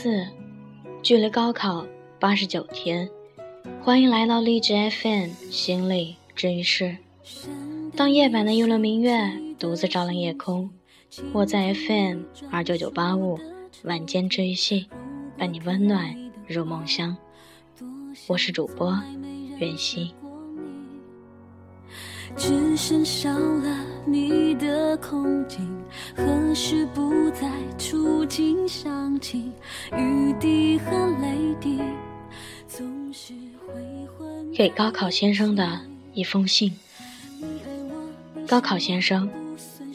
四，距离高考八十九天，欢迎来到励志 FM 心理治愈室。当夜晚的幽灵明月独自照亮夜空，我在 FM 二九九八五晚间治愈系，伴你温暖入梦乡。我是主播袁熙。只剩少了你的空，何时不再触景伤情？雨滴和泪滴，总是会混。给高考先生的一封信。高考先生，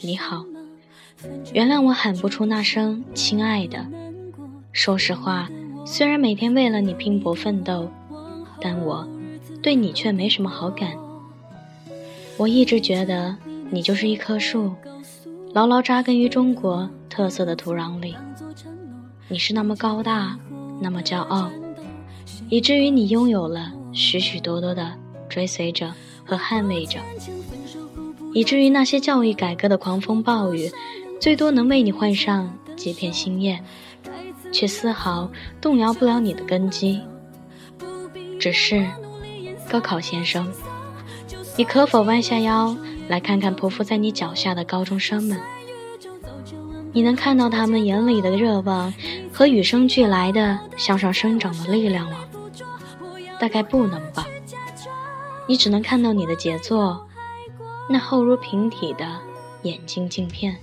你好，原谅我喊不出那声亲爱的。说实话，虽然每天为了你拼搏奋斗，但我对你却没什么好感。我一直觉得你就是一棵树，牢牢扎根于中国特色的土壤里。你是那么高大，那么骄傲，以至于你拥有了许许多多的追随者和捍卫者，以至于那些教育改革的狂风暴雨，最多能为你换上几片新叶，却丝毫动摇不了你的根基。只是，高考先生。你可否弯下腰来看看匍匐在你脚下的高中生们？你能看到他们眼里的热望和与生俱来的向上生长的力量吗？大概不能吧。你只能看到你的杰作，那厚如平底的眼睛镜片。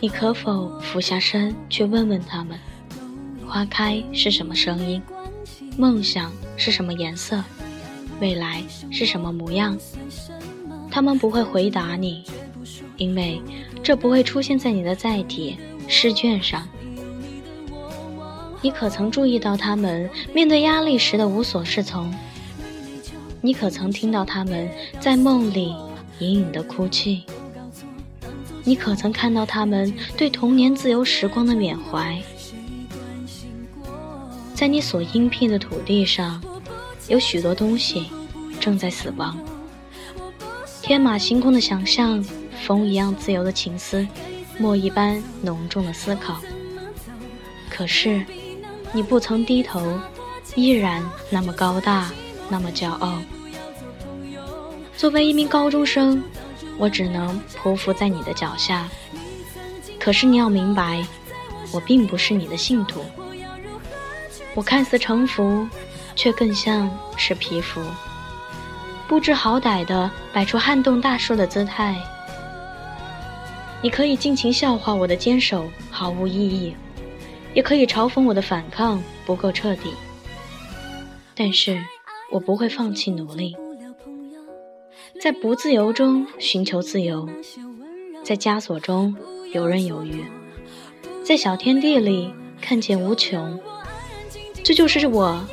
你可否俯下身去问问他们？花开是什么声音？梦想是什么颜色？未来是什么模样？他们不会回答你，因为这不会出现在你的载体试卷上。你可曾注意到他们面对压力时的无所适从？你可曾听到他们在梦里隐隐的哭泣？你可曾看到他们对童年自由时光的缅怀？在你所应聘的土地上，有许多东西正在死亡。天马行空的想象，风一样自由的情思，墨一般浓重的思考。可是，你不曾低头，依然那么高大，那么骄傲。作为一名高中生，我只能匍匐在你的脚下。可是你要明白，我并不是你的信徒。我看似城服，却更像是皮肤，不知好歹的摆出撼动大树的姿态。你可以尽情笑话我的坚守毫无意义，也可以嘲讽我的反抗不够彻底。但是我不会放弃努力，在不自由中寻求自由，在枷锁中游刃有余，在小天地里看见无穷。这就是我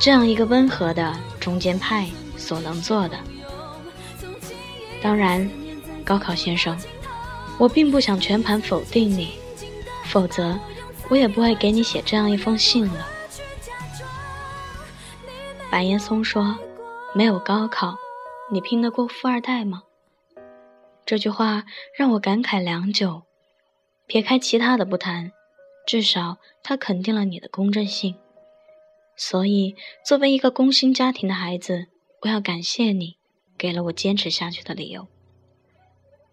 这样一个温和的中间派所能做的。当然，高考先生，我并不想全盘否定你，否则我也不会给你写这样一封信了。白岩松说：“没有高考，你拼得过富二代吗？”这句话让我感慨良久。撇开其他的不谈，至少他肯定了你的公正性。所以，作为一个工薪家庭的孩子，我要感谢你，给了我坚持下去的理由。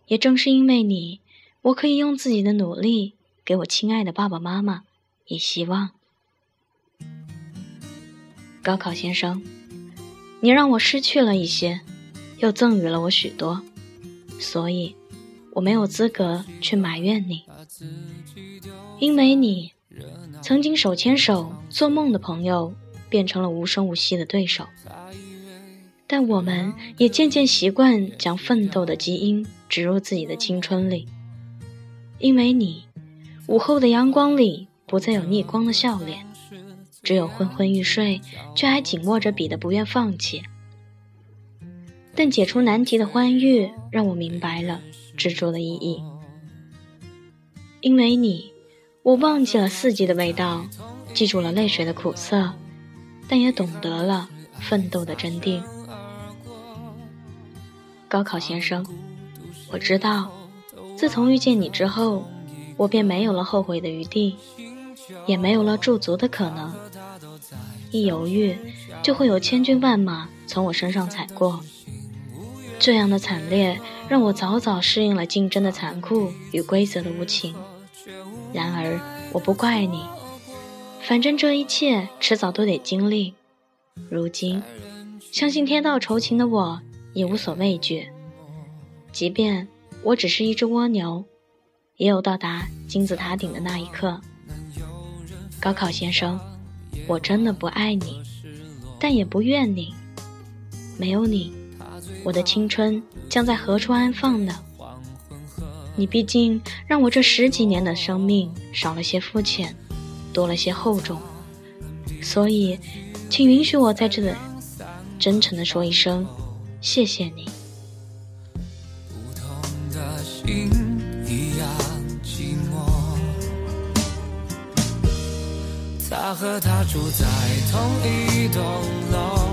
也正是因为你，我可以用自己的努力，给我亲爱的爸爸妈妈以希望。高考先生，你让我失去了一些，又赠予了我许多，所以我没有资格去埋怨你，因为你。曾经手牵手做梦的朋友，变成了无声无息的对手。但我们也渐渐习惯将奋斗的基因植入自己的青春里。因为你，午后的阳光里不再有逆光的笑脸，只有昏昏欲睡却还紧握着笔的不愿放弃。但解除难题的欢愉，让我明白了执着的意义。因为你。我忘记了四季的味道，记住了泪水的苦涩，但也懂得了奋斗的真谛。高考先生，我知道，自从遇见你之后，我便没有了后悔的余地，也没有了驻足的可能。一犹豫，就会有千军万马从我身上踩过。这样的惨烈，让我早早适应了竞争的残酷与规则的无情。然而，我不怪你，反正这一切迟早都得经历。如今，相信天道酬勤的我。也无所畏惧，即便我只是一只蜗牛，也有到达金字塔顶的那一刻。高考先生，我真的不爱你，但也不怨你。没有你，我的青春将在何处安放呢？你毕竟让我这十几年的生命少了些肤浅，多了些厚重。所以，请允许我在这里真诚地说一声。谢谢你。不同的心一样寂寞。他和她住在同一栋楼，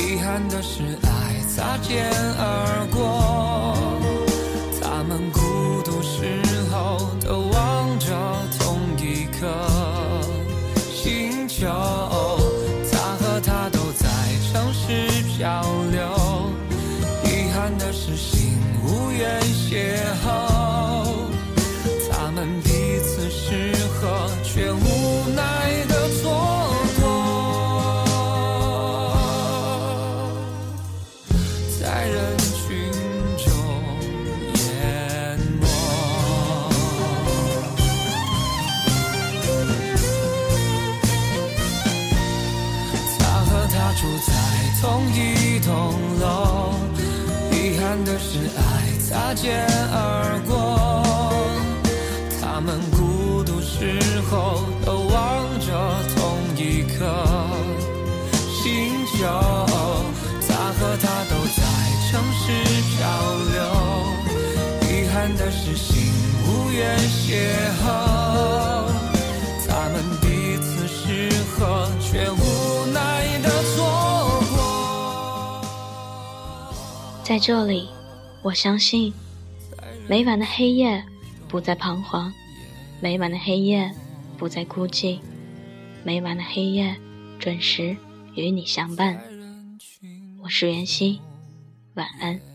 遗憾的是爱擦肩而过。邂逅，他们彼此适合，却无奈的错过，在人群中淹没。他和她住在同一栋楼。遗憾的是爱擦肩而过，他们孤独时候都望着同一颗。星球，他和她都在城市漂流，遗憾的是心无缘邂逅，在这里，我相信，每晚的黑夜不再彷徨，每晚的黑夜不再孤寂，每晚的黑夜准时与你相伴。我是袁熙，晚安。